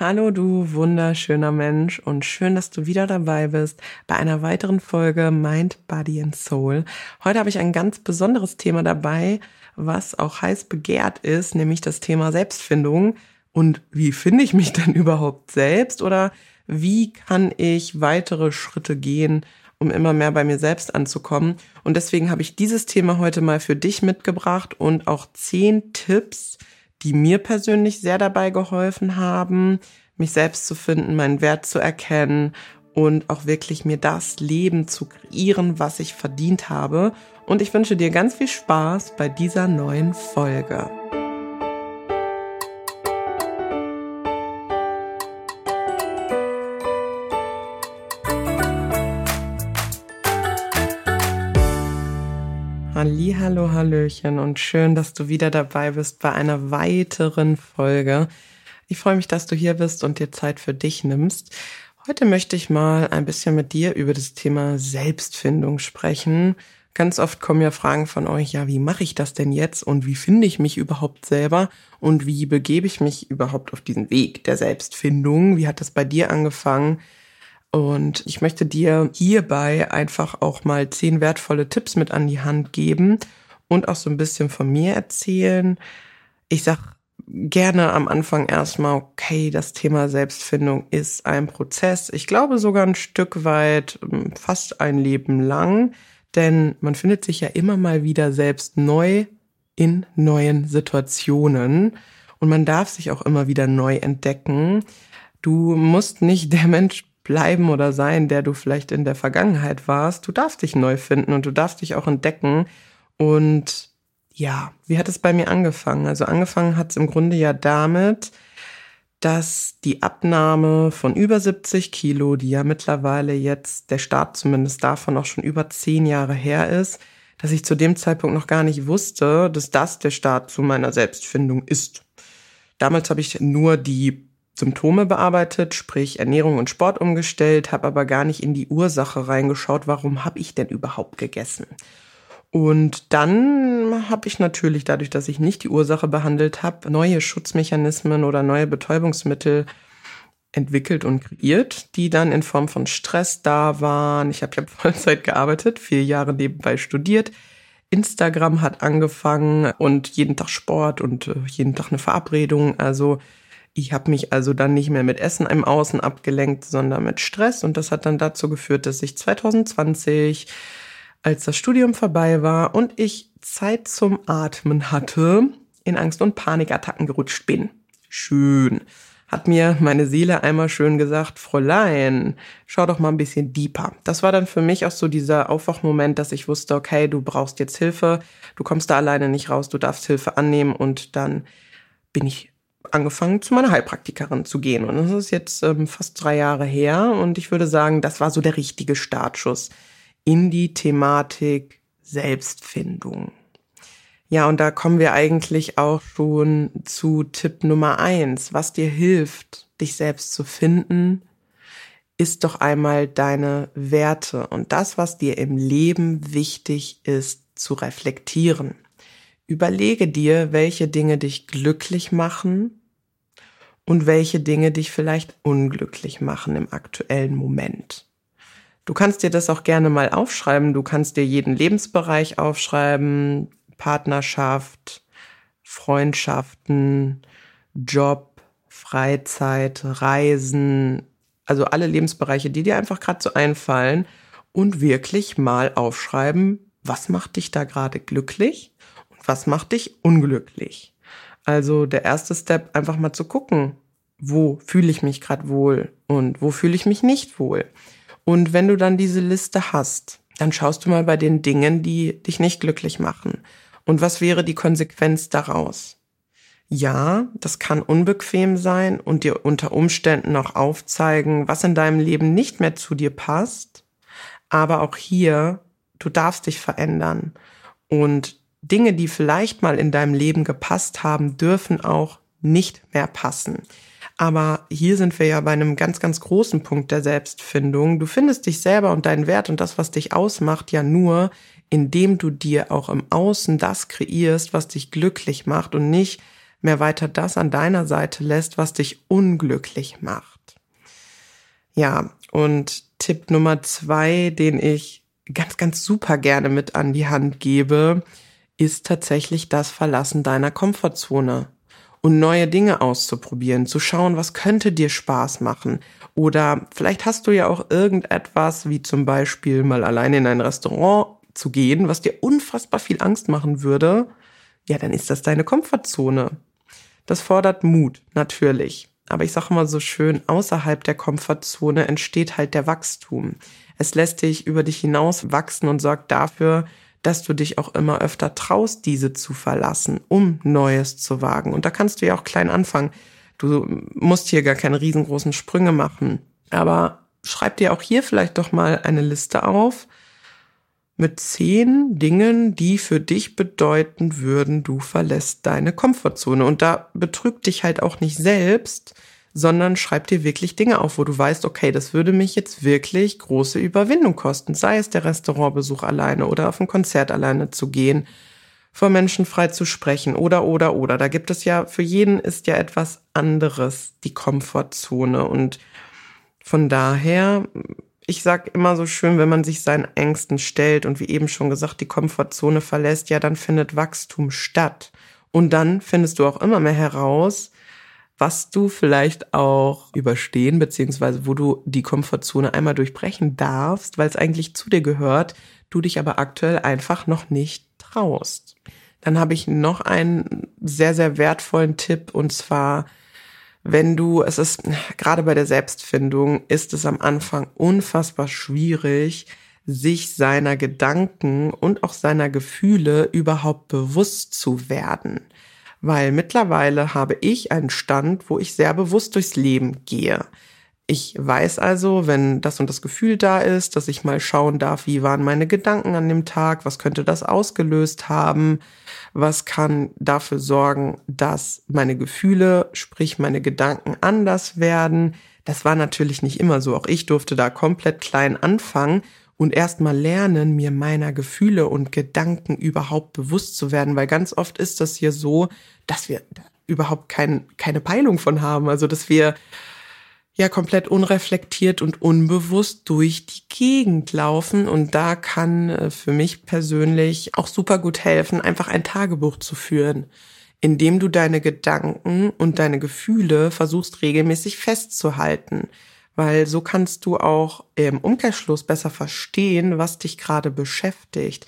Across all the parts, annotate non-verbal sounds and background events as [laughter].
Hallo du wunderschöner Mensch und schön, dass du wieder dabei bist bei einer weiteren Folge Mind, Body and Soul. Heute habe ich ein ganz besonderes Thema dabei, was auch heiß begehrt ist, nämlich das Thema Selbstfindung. Und wie finde ich mich [laughs] denn überhaupt selbst oder wie kann ich weitere Schritte gehen, um immer mehr bei mir selbst anzukommen? Und deswegen habe ich dieses Thema heute mal für dich mitgebracht und auch zehn Tipps, die mir persönlich sehr dabei geholfen haben, mich selbst zu finden, meinen Wert zu erkennen und auch wirklich mir das Leben zu kreieren, was ich verdient habe. Und ich wünsche dir ganz viel Spaß bei dieser neuen Folge. Hallo, Hallöchen und schön, dass du wieder dabei bist bei einer weiteren Folge. Ich freue mich, dass du hier bist und dir Zeit für dich nimmst. Heute möchte ich mal ein bisschen mit dir über das Thema Selbstfindung sprechen. Ganz oft kommen ja Fragen von euch, ja, wie mache ich das denn jetzt und wie finde ich mich überhaupt selber und wie begebe ich mich überhaupt auf diesen Weg der Selbstfindung? Wie hat das bei dir angefangen? Und ich möchte dir hierbei einfach auch mal zehn wertvolle Tipps mit an die Hand geben und auch so ein bisschen von mir erzählen. Ich sag gerne am Anfang erstmal, okay, das Thema Selbstfindung ist ein Prozess. Ich glaube sogar ein Stück weit, ähm, fast ein Leben lang, denn man findet sich ja immer mal wieder selbst neu in neuen Situationen und man darf sich auch immer wieder neu entdecken. Du musst nicht der Mensch bleiben oder sein, der du vielleicht in der Vergangenheit warst. Du darfst dich neu finden und du darfst dich auch entdecken. Und ja, wie hat es bei mir angefangen? Also angefangen hat es im Grunde ja damit, dass die Abnahme von über 70 Kilo, die ja mittlerweile jetzt der Start zumindest davon auch schon über zehn Jahre her ist, dass ich zu dem Zeitpunkt noch gar nicht wusste, dass das der Start zu meiner Selbstfindung ist. Damals habe ich nur die Symptome bearbeitet, sprich Ernährung und Sport umgestellt, habe aber gar nicht in die Ursache reingeschaut, warum habe ich denn überhaupt gegessen. Und dann habe ich natürlich, dadurch, dass ich nicht die Ursache behandelt habe, neue Schutzmechanismen oder neue Betäubungsmittel entwickelt und kreiert, die dann in Form von Stress da waren. Ich habe ja [laughs] Vollzeit gearbeitet, vier Jahre nebenbei studiert. Instagram hat angefangen und jeden Tag Sport und äh, jeden Tag eine Verabredung. Also ich habe mich also dann nicht mehr mit Essen im Außen abgelenkt, sondern mit Stress. Und das hat dann dazu geführt, dass ich 2020, als das Studium vorbei war und ich Zeit zum Atmen hatte, in Angst- und Panikattacken gerutscht bin. Schön. Hat mir meine Seele einmal schön gesagt, Fräulein, schau doch mal ein bisschen deeper. Das war dann für mich auch so dieser Aufwachmoment, dass ich wusste, okay, du brauchst jetzt Hilfe, du kommst da alleine nicht raus, du darfst Hilfe annehmen und dann bin ich angefangen, zu meiner Heilpraktikerin zu gehen. Und das ist jetzt ähm, fast drei Jahre her. Und ich würde sagen, das war so der richtige Startschuss in die Thematik Selbstfindung. Ja, und da kommen wir eigentlich auch schon zu Tipp Nummer eins. Was dir hilft, dich selbst zu finden, ist doch einmal deine Werte und das, was dir im Leben wichtig ist, zu reflektieren. Überlege dir, welche Dinge dich glücklich machen und welche Dinge dich vielleicht unglücklich machen im aktuellen Moment. Du kannst dir das auch gerne mal aufschreiben. Du kannst dir jeden Lebensbereich aufschreiben. Partnerschaft, Freundschaften, Job, Freizeit, Reisen, also alle Lebensbereiche, die dir einfach gerade so einfallen und wirklich mal aufschreiben, was macht dich da gerade glücklich was macht dich unglücklich? Also der erste Step, einfach mal zu gucken, wo fühle ich mich gerade wohl und wo fühle ich mich nicht wohl. Und wenn du dann diese Liste hast, dann schaust du mal bei den Dingen, die dich nicht glücklich machen. Und was wäre die Konsequenz daraus? Ja, das kann unbequem sein und dir unter Umständen auch aufzeigen, was in deinem Leben nicht mehr zu dir passt. Aber auch hier, du darfst dich verändern. Und Dinge, die vielleicht mal in deinem Leben gepasst haben, dürfen auch nicht mehr passen. Aber hier sind wir ja bei einem ganz, ganz großen Punkt der Selbstfindung. Du findest dich selber und deinen Wert und das, was dich ausmacht, ja nur, indem du dir auch im Außen das kreierst, was dich glücklich macht und nicht, mehr weiter das an deiner Seite lässt, was dich unglücklich macht. Ja, und Tipp Nummer zwei, den ich ganz, ganz super gerne mit an die Hand gebe, ist tatsächlich das Verlassen deiner Komfortzone und neue Dinge auszuprobieren, zu schauen, was könnte dir Spaß machen. Oder vielleicht hast du ja auch irgendetwas, wie zum Beispiel mal alleine in ein Restaurant zu gehen, was dir unfassbar viel Angst machen würde. Ja, dann ist das deine Komfortzone. Das fordert Mut, natürlich. Aber ich sage mal so schön, außerhalb der Komfortzone entsteht halt der Wachstum. Es lässt dich über dich hinaus wachsen und sorgt dafür, dass du dich auch immer öfter traust, diese zu verlassen, um Neues zu wagen. Und da kannst du ja auch klein anfangen. Du musst hier gar keine riesengroßen Sprünge machen. Aber schreib dir auch hier vielleicht doch mal eine Liste auf mit zehn Dingen, die für dich bedeuten würden, du verlässt deine Komfortzone. Und da betrügt dich halt auch nicht selbst, sondern schreib dir wirklich Dinge auf, wo du weißt, okay, das würde mich jetzt wirklich große Überwindung kosten, sei es der Restaurantbesuch alleine oder auf ein Konzert alleine zu gehen, vor Menschen frei zu sprechen oder, oder, oder. Da gibt es ja, für jeden ist ja etwas anderes, die Komfortzone. Und von daher ich sag immer so schön, wenn man sich seinen Ängsten stellt und wie eben schon gesagt, die Komfortzone verlässt, ja, dann findet Wachstum statt. Und dann findest du auch immer mehr heraus, was du vielleicht auch überstehen, beziehungsweise wo du die Komfortzone einmal durchbrechen darfst, weil es eigentlich zu dir gehört, du dich aber aktuell einfach noch nicht traust. Dann habe ich noch einen sehr, sehr wertvollen Tipp und zwar wenn du, es ist gerade bei der Selbstfindung, ist es am Anfang unfassbar schwierig, sich seiner Gedanken und auch seiner Gefühle überhaupt bewusst zu werden. Weil mittlerweile habe ich einen Stand, wo ich sehr bewusst durchs Leben gehe. Ich weiß also, wenn das und das Gefühl da ist, dass ich mal schauen darf, wie waren meine Gedanken an dem Tag, was könnte das ausgelöst haben, was kann dafür sorgen, dass meine Gefühle, sprich meine Gedanken anders werden. Das war natürlich nicht immer so. Auch ich durfte da komplett klein anfangen und erstmal lernen, mir meiner Gefühle und Gedanken überhaupt bewusst zu werden, weil ganz oft ist das hier so, dass wir überhaupt kein, keine Peilung von haben. Also, dass wir ja komplett unreflektiert und unbewusst durch die Gegend laufen. Und da kann äh, für mich persönlich auch super gut helfen, einfach ein Tagebuch zu führen, indem du deine Gedanken und deine Gefühle versuchst regelmäßig festzuhalten. Weil so kannst du auch im Umkehrschluss besser verstehen, was dich gerade beschäftigt.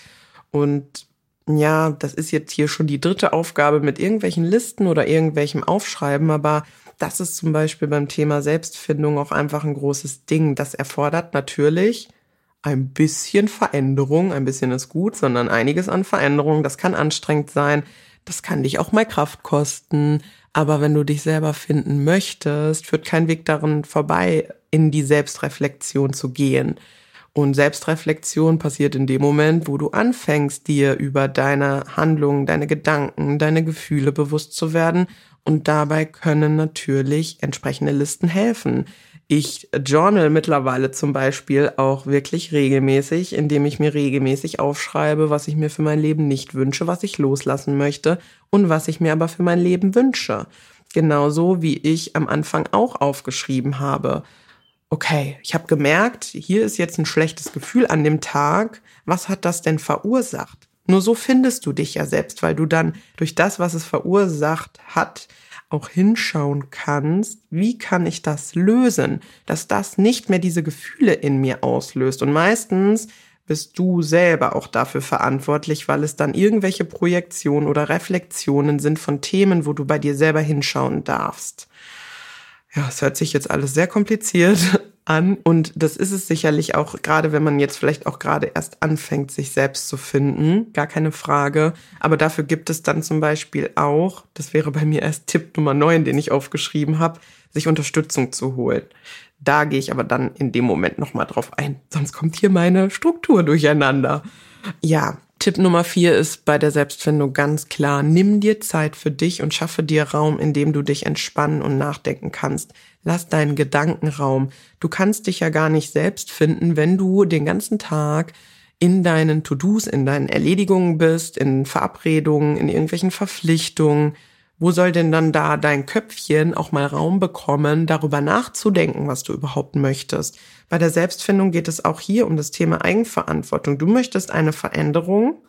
Und ja, das ist jetzt hier schon die dritte Aufgabe mit irgendwelchen Listen oder irgendwelchem Aufschreiben, aber das ist zum Beispiel beim Thema Selbstfindung auch einfach ein großes Ding. Das erfordert natürlich ein bisschen Veränderung. Ein bisschen ist gut, sondern einiges an Veränderung. Das kann anstrengend sein. Das kann dich auch mal Kraft kosten. Aber wenn du dich selber finden möchtest, führt kein Weg daran vorbei, in die Selbstreflexion zu gehen. Und Selbstreflexion passiert in dem Moment, wo du anfängst, dir über deine Handlungen, deine Gedanken, deine Gefühle bewusst zu werden und dabei können natürlich entsprechende Listen helfen. Ich journal mittlerweile zum Beispiel auch wirklich regelmäßig, indem ich mir regelmäßig aufschreibe, was ich mir für mein Leben nicht wünsche, was ich loslassen möchte und was ich mir aber für mein Leben wünsche. Genauso wie ich am Anfang auch aufgeschrieben habe. Okay, ich habe gemerkt, hier ist jetzt ein schlechtes Gefühl an dem Tag. Was hat das denn verursacht? Nur so findest du dich ja selbst, weil du dann durch das, was es verursacht hat, auch hinschauen kannst, wie kann ich das lösen, dass das nicht mehr diese Gefühle in mir auslöst. Und meistens bist du selber auch dafür verantwortlich, weil es dann irgendwelche Projektionen oder Reflexionen sind von Themen, wo du bei dir selber hinschauen darfst. Ja, es hört sich jetzt alles sehr kompliziert an und das ist es sicherlich auch, gerade wenn man jetzt vielleicht auch gerade erst anfängt, sich selbst zu finden, gar keine Frage. Aber dafür gibt es dann zum Beispiel auch, das wäre bei mir erst Tipp Nummer 9, den ich aufgeschrieben habe, sich Unterstützung zu holen. Da gehe ich aber dann in dem Moment nochmal drauf ein, sonst kommt hier meine Struktur durcheinander. Ja, Tipp Nummer vier ist bei der Selbstfindung ganz klar, nimm dir Zeit für dich und schaffe dir Raum, in dem du dich entspannen und nachdenken kannst. Lass deinen Gedanken Raum. Du kannst dich ja gar nicht selbst finden, wenn du den ganzen Tag in deinen To-Dos, in deinen Erledigungen bist, in Verabredungen, in irgendwelchen Verpflichtungen, wo soll denn dann da dein Köpfchen auch mal Raum bekommen, darüber nachzudenken, was du überhaupt möchtest? Bei der Selbstfindung geht es auch hier um das Thema Eigenverantwortung. Du möchtest eine Veränderung.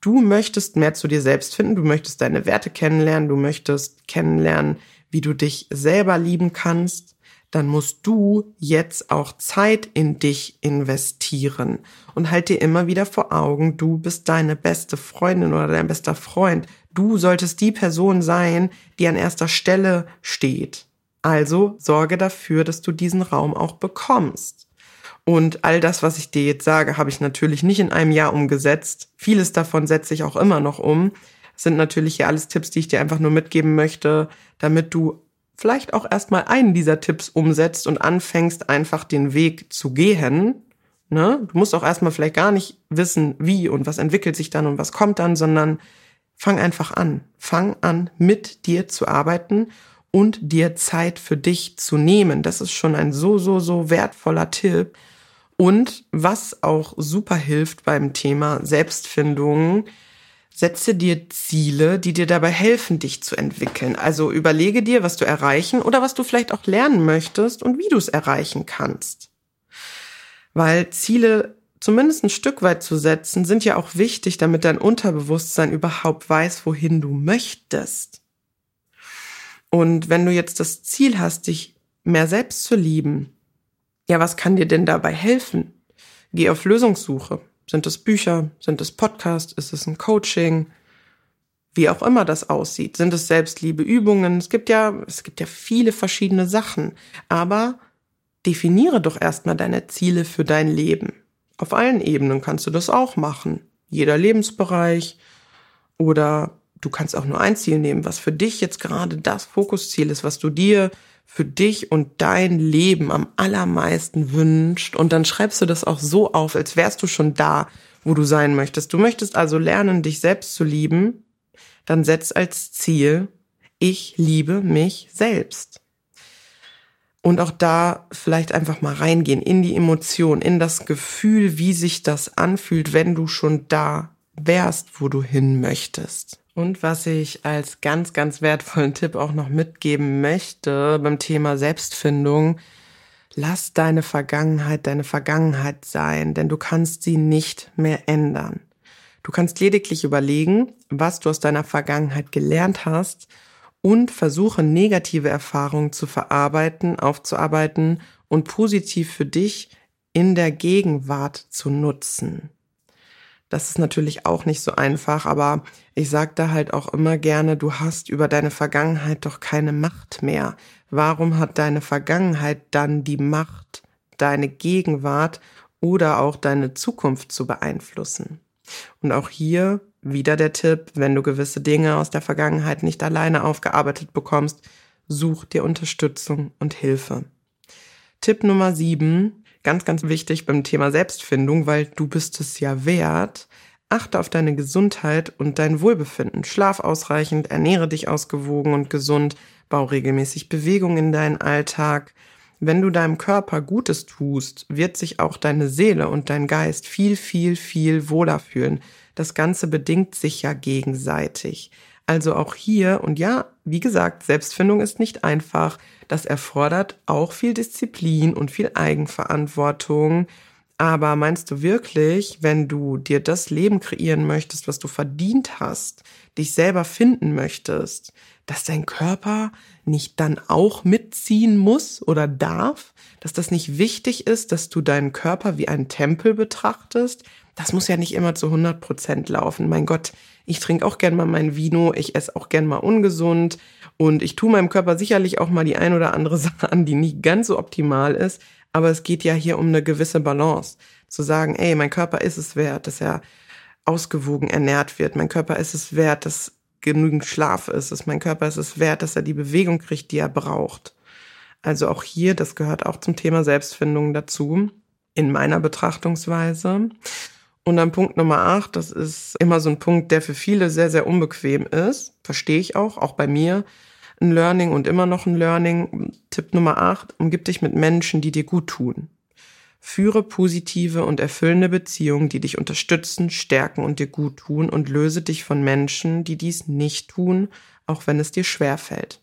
Du möchtest mehr zu dir selbst finden. Du möchtest deine Werte kennenlernen. Du möchtest kennenlernen, wie du dich selber lieben kannst dann musst du jetzt auch Zeit in dich investieren und halt dir immer wieder vor Augen, du bist deine beste Freundin oder dein bester Freund. Du solltest die Person sein, die an erster Stelle steht. Also sorge dafür, dass du diesen Raum auch bekommst. Und all das, was ich dir jetzt sage, habe ich natürlich nicht in einem Jahr umgesetzt. Vieles davon setze ich auch immer noch um. Das sind natürlich hier alles Tipps, die ich dir einfach nur mitgeben möchte, damit du vielleicht auch erstmal einen dieser Tipps umsetzt und anfängst einfach den Weg zu gehen. Ne? Du musst auch erstmal vielleicht gar nicht wissen, wie und was entwickelt sich dann und was kommt dann, sondern fang einfach an. Fang an, mit dir zu arbeiten und dir Zeit für dich zu nehmen. Das ist schon ein so, so, so wertvoller Tipp. Und was auch super hilft beim Thema Selbstfindung, Setze dir Ziele, die dir dabei helfen, dich zu entwickeln. Also überlege dir, was du erreichen oder was du vielleicht auch lernen möchtest und wie du es erreichen kannst. Weil Ziele zumindest ein Stück weit zu setzen, sind ja auch wichtig, damit dein Unterbewusstsein überhaupt weiß, wohin du möchtest. Und wenn du jetzt das Ziel hast, dich mehr selbst zu lieben, ja, was kann dir denn dabei helfen? Geh auf Lösungssuche. Sind es Bücher? Sind es Podcasts? Ist es ein Coaching? Wie auch immer das aussieht. Sind es Selbstliebeübungen? Es gibt ja, es gibt ja viele verschiedene Sachen. Aber definiere doch erstmal deine Ziele für dein Leben. Auf allen Ebenen kannst du das auch machen. Jeder Lebensbereich. Oder du kannst auch nur ein Ziel nehmen, was für dich jetzt gerade das Fokusziel ist, was du dir für dich und dein Leben am allermeisten wünscht. Und dann schreibst du das auch so auf, als wärst du schon da, wo du sein möchtest. Du möchtest also lernen, dich selbst zu lieben. Dann setz als Ziel, ich liebe mich selbst. Und auch da vielleicht einfach mal reingehen in die Emotion, in das Gefühl, wie sich das anfühlt, wenn du schon da wärst, wo du hin möchtest. Und was ich als ganz, ganz wertvollen Tipp auch noch mitgeben möchte beim Thema Selbstfindung, lass deine Vergangenheit deine Vergangenheit sein, denn du kannst sie nicht mehr ändern. Du kannst lediglich überlegen, was du aus deiner Vergangenheit gelernt hast und versuche negative Erfahrungen zu verarbeiten, aufzuarbeiten und positiv für dich in der Gegenwart zu nutzen. Das ist natürlich auch nicht so einfach, aber ich sage da halt auch immer gerne, du hast über deine Vergangenheit doch keine Macht mehr. Warum hat deine Vergangenheit dann die Macht, deine Gegenwart oder auch deine Zukunft zu beeinflussen? Und auch hier wieder der Tipp, wenn du gewisse Dinge aus der Vergangenheit nicht alleine aufgearbeitet bekommst, such dir Unterstützung und Hilfe. Tipp Nummer sieben, Ganz, ganz wichtig beim Thema Selbstfindung, weil du bist es ja wert. Achte auf deine Gesundheit und dein Wohlbefinden. Schlaf ausreichend, ernähre dich ausgewogen und gesund, bau regelmäßig Bewegung in deinen Alltag. Wenn du deinem Körper Gutes tust, wird sich auch deine Seele und dein Geist viel, viel, viel wohler fühlen. Das Ganze bedingt sich ja gegenseitig. Also auch hier, und ja, wie gesagt, Selbstfindung ist nicht einfach. Das erfordert auch viel Disziplin und viel Eigenverantwortung. Aber meinst du wirklich, wenn du dir das Leben kreieren möchtest, was du verdient hast, dich selber finden möchtest, dass dein Körper nicht dann auch mitziehen muss oder darf, dass das nicht wichtig ist, dass du deinen Körper wie einen Tempel betrachtest? Das muss ja nicht immer zu 100 Prozent laufen. Mein Gott, ich trinke auch gern mal mein Vino, ich esse auch gern mal ungesund und ich tue meinem Körper sicherlich auch mal die ein oder andere [laughs] Sache an, die nicht ganz so optimal ist. Aber es geht ja hier um eine gewisse Balance. Zu sagen, ey, mein Körper ist es wert, dass er ausgewogen ernährt wird. Mein Körper ist es wert, dass genügend Schlaf ist. Dass mein Körper ist es wert, dass er die Bewegung kriegt, die er braucht. Also auch hier, das gehört auch zum Thema Selbstfindung dazu, in meiner Betrachtungsweise. Und dann Punkt Nummer acht, das ist immer so ein Punkt, der für viele sehr, sehr unbequem ist. Verstehe ich auch, auch bei mir. Ein Learning und immer noch ein Learning. Tipp Nummer acht, umgib dich mit Menschen, die dir gut tun. Führe positive und erfüllende Beziehungen, die dich unterstützen, stärken und dir gut tun und löse dich von Menschen, die dies nicht tun, auch wenn es dir schwer fällt.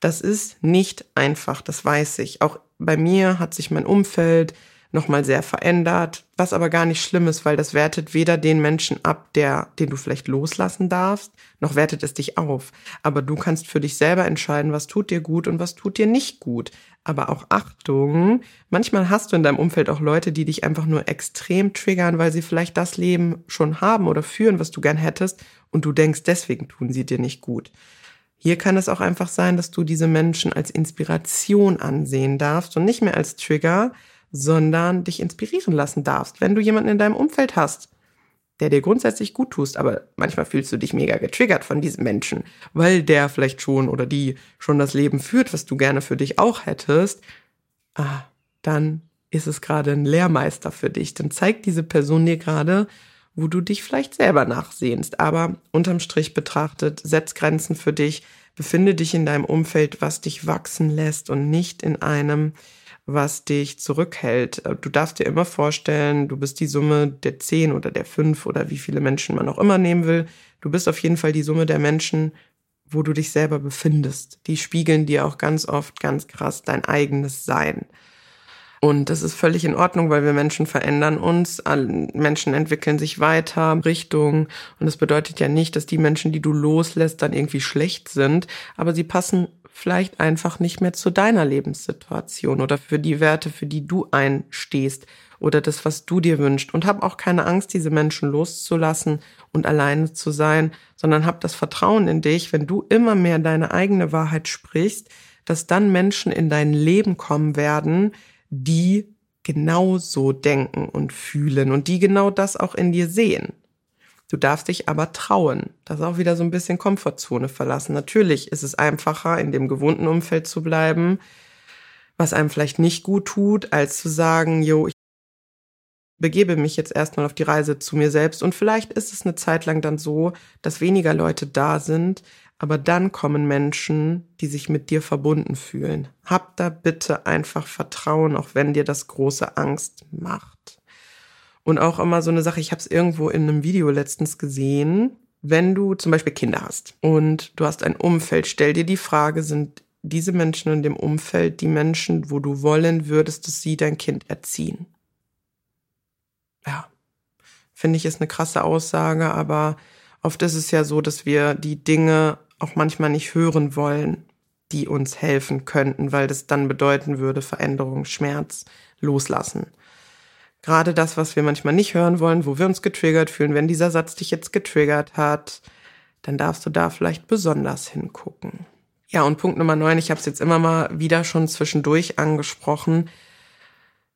Das ist nicht einfach, das weiß ich. Auch bei mir hat sich mein Umfeld nochmal sehr verändert, was aber gar nicht schlimm ist, weil das wertet weder den Menschen ab, der, den du vielleicht loslassen darfst, noch wertet es dich auf. Aber du kannst für dich selber entscheiden, was tut dir gut und was tut dir nicht gut. Aber auch Achtung, manchmal hast du in deinem Umfeld auch Leute, die dich einfach nur extrem triggern, weil sie vielleicht das Leben schon haben oder führen, was du gern hättest und du denkst, deswegen tun sie dir nicht gut. Hier kann es auch einfach sein, dass du diese Menschen als Inspiration ansehen darfst und nicht mehr als Trigger, sondern dich inspirieren lassen darfst. Wenn du jemanden in deinem Umfeld hast, der dir grundsätzlich gut tust, aber manchmal fühlst du dich mega getriggert von diesem Menschen, weil der vielleicht schon oder die schon das Leben führt, was du gerne für dich auch hättest, ah, dann ist es gerade ein Lehrmeister für dich. Dann zeigt diese Person dir gerade, wo du dich vielleicht selber nachsehnst. Aber unterm Strich betrachtet, setz Grenzen für dich, befinde dich in deinem Umfeld, was dich wachsen lässt und nicht in einem, was dich zurückhält. Äh, du darfst dir immer vorstellen, du bist die Summe der zehn oder der fünf oder wie viele Menschen man auch immer nehmen will. Du bist auf jeden Fall die Summe der Menschen, wo du dich selber befindest. Die spiegeln dir auch ganz oft ganz krass dein eigenes Sein. Und das ist völlig in Ordnung, weil wir Menschen verändern uns, Menschen entwickeln sich weiter, Richtung. Und das bedeutet ja nicht, dass die Menschen, die du loslässt, dann irgendwie schlecht sind, aber sie passen vielleicht einfach nicht mehr zu deiner Lebenssituation oder für die Werte, für die du einstehst oder das, was du dir wünschst. Und hab auch keine Angst, diese Menschen loszulassen und alleine zu sein, sondern hab das Vertrauen in dich, wenn du immer mehr deine eigene Wahrheit sprichst, dass dann Menschen in dein Leben kommen werden, die genauso denken und fühlen und die genau das auch in dir sehen. Du darfst dich aber trauen. Das ist auch wieder so ein bisschen Komfortzone verlassen. Natürlich ist es einfacher, in dem gewohnten Umfeld zu bleiben, was einem vielleicht nicht gut tut, als zu sagen, jo, ich begebe mich jetzt erstmal auf die Reise zu mir selbst und vielleicht ist es eine Zeit lang dann so, dass weniger Leute da sind, aber dann kommen Menschen, die sich mit dir verbunden fühlen. Hab da bitte einfach Vertrauen, auch wenn dir das große Angst macht. Und auch immer so eine Sache, ich habe es irgendwo in einem Video letztens gesehen, wenn du zum Beispiel Kinder hast und du hast ein Umfeld, stell dir die Frage, sind diese Menschen in dem Umfeld die Menschen, wo du wollen würdest, dass sie dein Kind erziehen? Ja, finde ich ist eine krasse Aussage, aber oft ist es ja so, dass wir die Dinge auch manchmal nicht hören wollen, die uns helfen könnten, weil das dann bedeuten würde Veränderung, Schmerz, loslassen gerade das, was wir manchmal nicht hören wollen, wo wir uns getriggert fühlen, wenn dieser Satz dich jetzt getriggert hat, dann darfst du da vielleicht besonders hingucken. Ja, und Punkt Nummer neun, ich habe es jetzt immer mal wieder schon zwischendurch angesprochen.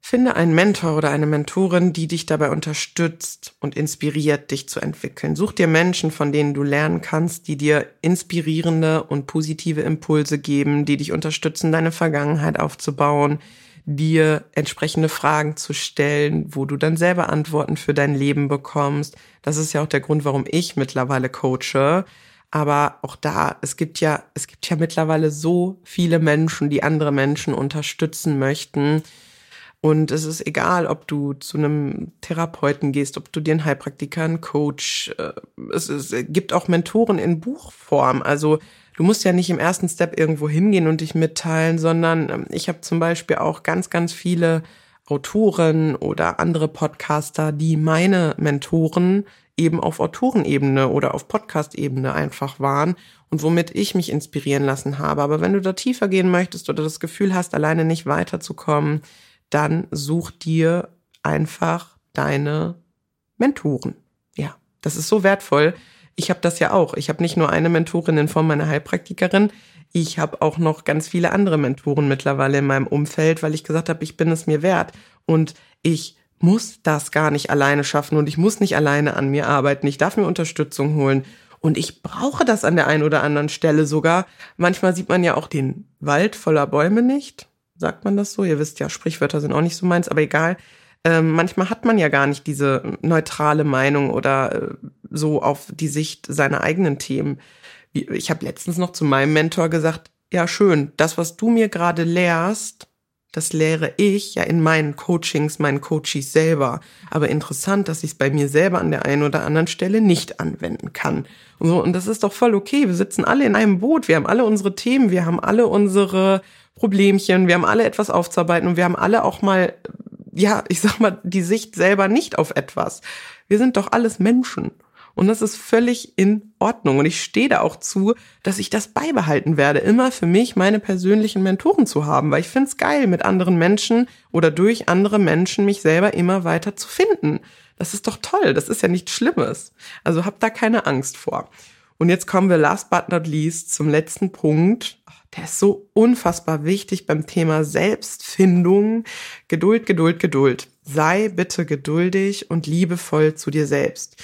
Finde einen Mentor oder eine Mentorin, die dich dabei unterstützt und inspiriert, dich zu entwickeln. Such dir Menschen, von denen du lernen kannst, die dir inspirierende und positive Impulse geben, die dich unterstützen, deine Vergangenheit aufzubauen, dir entsprechende Fragen zu stellen, wo du dann selber Antworten für dein Leben bekommst. Das ist ja auch der Grund, warum ich mittlerweile coache. Aber auch da, es gibt ja, es gibt ja mittlerweile so viele Menschen, die andere Menschen unterstützen möchten. Und es ist egal, ob du zu einem Therapeuten gehst, ob du dir einen Heilpraktiker, einen Coach, äh, es, es gibt auch Mentoren in Buchform. Also du musst ja nicht im ersten Step irgendwo hingehen und dich mitteilen, sondern ähm, ich habe zum Beispiel auch ganz, ganz viele Autoren oder andere Podcaster, die meine Mentoren eben auf Autorenebene oder auf Podcast-Ebene einfach waren und womit ich mich inspirieren lassen habe. Aber wenn du da tiefer gehen möchtest oder das Gefühl hast, alleine nicht weiterzukommen, dann such dir einfach deine Mentoren. Ja, das ist so wertvoll ich habe das ja auch. Ich habe nicht nur eine Mentorin in Form meiner Heilpraktikerin, ich habe auch noch ganz viele andere Mentoren mittlerweile in meinem Umfeld, weil ich gesagt habe, ich bin es mir wert und ich muss das gar nicht alleine schaffen und ich muss nicht alleine an mir arbeiten. Ich darf mir Unterstützung holen und ich brauche das an der einen oder anderen Stelle sogar. Manchmal sieht man ja auch den Wald voller Bäume nicht. Sagt man das so? Ihr wisst ja, Sprichwörter sind auch nicht so meins, aber egal. Ähm, manchmal hat man ja gar nicht diese neutrale Meinung oder äh, so auf die Sicht seiner eigenen Themen. Ich habe letztens noch zu meinem Mentor gesagt, ja schön, das, was du mir gerade lehrst, Das lehre ich ja in meinen Coachings, meinen Coaches selber. Aber interessant, dass ich es bei mir selber an der einen oder anderen Stelle nicht anwenden kann. Und, so, und das ist doch voll okay. Wir sitzen alle in einem Boot. Wir haben alle unsere Themen. Wir haben alle unsere Problemchen. Wir haben alle etwas aufzuarbeiten. Und wir haben alle auch mal, ja, ich sag mal, die Sicht selber nicht auf etwas. Wir sind doch alles Menschen. Und das ist völlig in Ordnung. Und ich stehe da auch zu, dass ich das beibehalten werde, immer für mich meine persönlichen Mentoren zu haben, weil ich finde es geil, mit anderen Menschen oder durch andere Menschen mich selber immer weiter zu finden. Das ist doch toll. Das ist ja nichts Schlimmes. Also habt da keine Angst vor. Und jetzt kommen wir last but not least zum letzten Punkt. Der ist so unfassbar wichtig beim Thema Selbstfindung. Geduld, Geduld, Geduld. Sei bitte geduldig und liebevoll zu dir selbst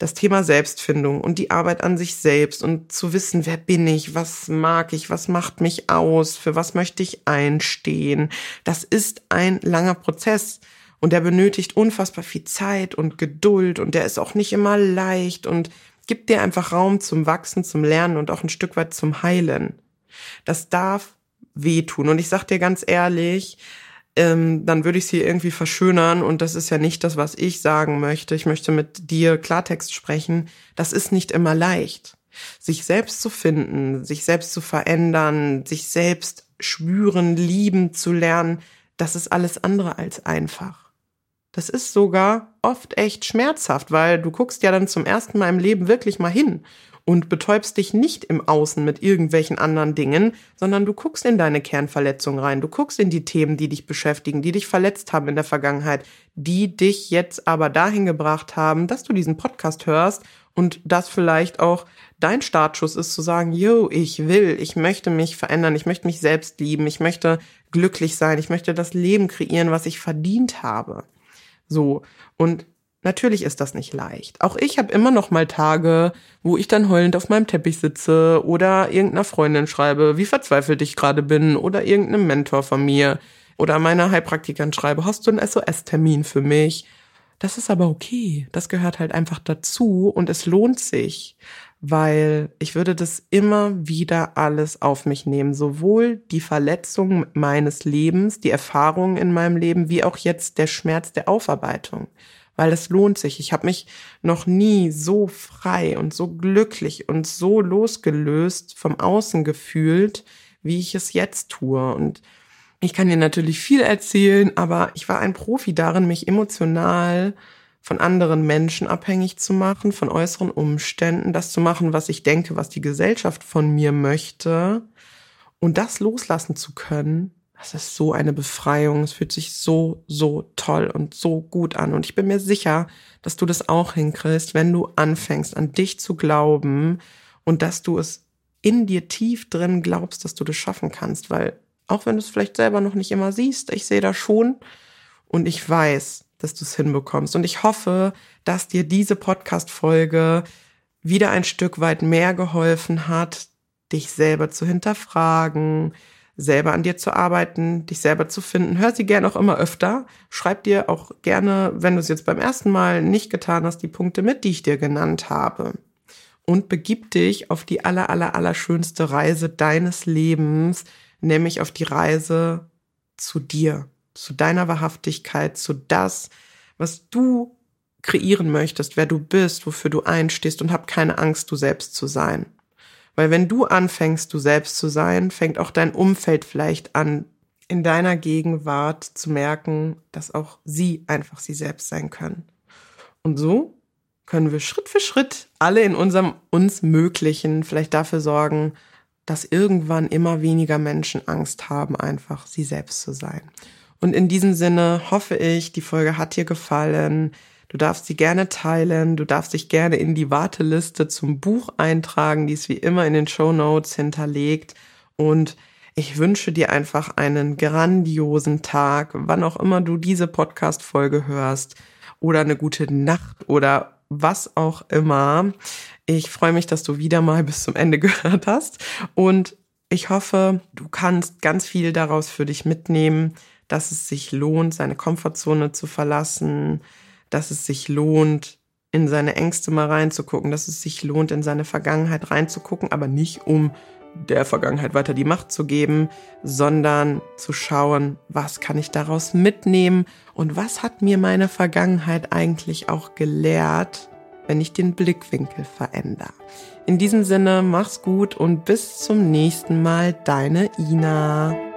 das Thema Selbstfindung und die Arbeit an sich selbst und zu wissen, wer bin ich, was mag ich, was macht mich aus, für was möchte ich einstehen, das ist ein langer Prozess und der benötigt unfassbar viel Zeit und Geduld und der ist auch nicht immer leicht und gibt dir einfach Raum zum Wachsen, zum Lernen und auch ein Stück weit zum Heilen. Das darf wehtun und ich sag dir ganz ehrlich, ähm, dann würde ich sie irgendwie verschönern und das ist ja nicht das, was ich sagen möchte. Ich möchte mit dir Klartext sprechen. Das ist nicht immer leicht. Sich selbst zu finden, sich selbst zu verändern, sich selbst spüren, lieben zu lernen, das ist alles andere als einfach. Das ist sogar oft echt schmerzhaft, weil du guckst ja dann zum ersten Mal im Leben wirklich mal hin und betäubst dich nicht im Außen mit irgendwelchen anderen Dingen, sondern du guckst in deine Kernverletzung rein, du guckst in die Themen, die dich beschäftigen, die dich verletzt haben in der Vergangenheit, die dich jetzt aber dahin gebracht haben, dass du diesen Podcast hörst und das vielleicht auch dein Startschuss ist zu sagen, yo, ich will, ich möchte mich verändern, ich möchte mich selbst lieben, ich möchte glücklich sein, ich möchte das Leben kreieren, was ich verdient habe. So. Und Natürlich ist das nicht leicht. Auch ich habe immer noch mal Tage, wo ich dann heulend auf meinem Teppich sitze oder irgendeiner Freundin schreibe, wie verzweifelt ich gerade bin oder irgendeinem Mentor von mir oder meiner Heilpraktikerin schreibe, hast du einen SOS-Termin für mich? Das ist aber okay. Das gehört halt einfach dazu und es lohnt sich, weil ich würde das immer wieder alles auf mich nehmen. Sowohl die Verletzung meines Lebens, die Erfahrungen in meinem Leben, wie auch jetzt der Schmerz der Aufarbeitung weil es lohnt sich. Ich habe mich noch nie so frei und so glücklich und so losgelöst vom Außen gefühlt, wie ich es jetzt tue. Und ich kann dir natürlich viel erzählen, aber ich war ein Profi darin, mich emotional von anderen Menschen abhängig zu machen, von äußeren Umständen, das zu machen, was ich denke, was die Gesellschaft von mir möchte und das loslassen zu können, das ist so eine Befreiung. Es fühlt sich so, so toll und so gut an. Und ich bin mir sicher, dass du das auch hinkriegst, wenn du anfängst, an dich zu glauben und dass du es in dir tief drin glaubst, dass du das schaffen kannst. Weil auch wenn du es vielleicht selber noch nicht immer siehst, ich sehe das schon und ich weiß, dass du es hinbekommst. Und ich hoffe, dass dir diese Podcast-Folge wieder ein Stück weit mehr geholfen hat, dich selber zu hinterfragen, selber an dir zu arbeiten, dich selber zu finden. Hör sie gerne auch immer öfter. Schreib dir auch gerne, wenn du es jetzt beim ersten Mal nicht getan hast, die Punkte mit, die ich dir genannt habe. Und begib dich auf die aller, aller, aller schönste Reise deines Lebens, nämlich auf die Reise zu dir, zu deiner Wahrhaftigkeit, zu das, was du kreieren möchtest, wer du bist, wofür du einstehst und hab keine Angst, du selbst zu sein. Weil wenn du anfängst, du selbst zu sein, fängt auch dein Umfeld vielleicht an, in deiner Gegenwart zu merken, dass auch sie einfach sie selbst sein können. Und so können wir Schritt für Schritt alle in unserem uns Möglichen vielleicht dafür sorgen, dass irgendwann immer weniger Menschen Angst haben, einfach sie selbst zu sein. Und in diesem Sinne hoffe ich, die Folge hat dir gefallen. Du darfst sie gerne teilen, du darfst dich gerne in die Warteliste zum Buch eintragen, die ist wie immer in den Show Notes hinterlegt. Und ich wünsche dir einfach einen grandiosen Tag, wann auch immer du diese Podcast-Folge hörst oder eine gute Nacht oder was auch immer. Ich freue mich, dass du wieder mal bis zum Ende [laughs] gehört hast und ich hoffe, du kannst ganz viel daraus für dich mitnehmen, dass es sich lohnt, seine Komfortzone zu verlassen, dass es sich lohnt, in seine Ängste mal reinzugucken, dass es sich lohnt, in seine Vergangenheit reinzugucken, aber nicht um der Vergangenheit weiter die Macht zu geben, sondern zu schauen, was kann ich daraus mitnehmen und was hat mir meine Vergangenheit eigentlich auch gelehrt, wenn ich den Blickwinkel verändere. In diesem Sinne, mach's gut und bis zum nächsten Mal, deine Ina.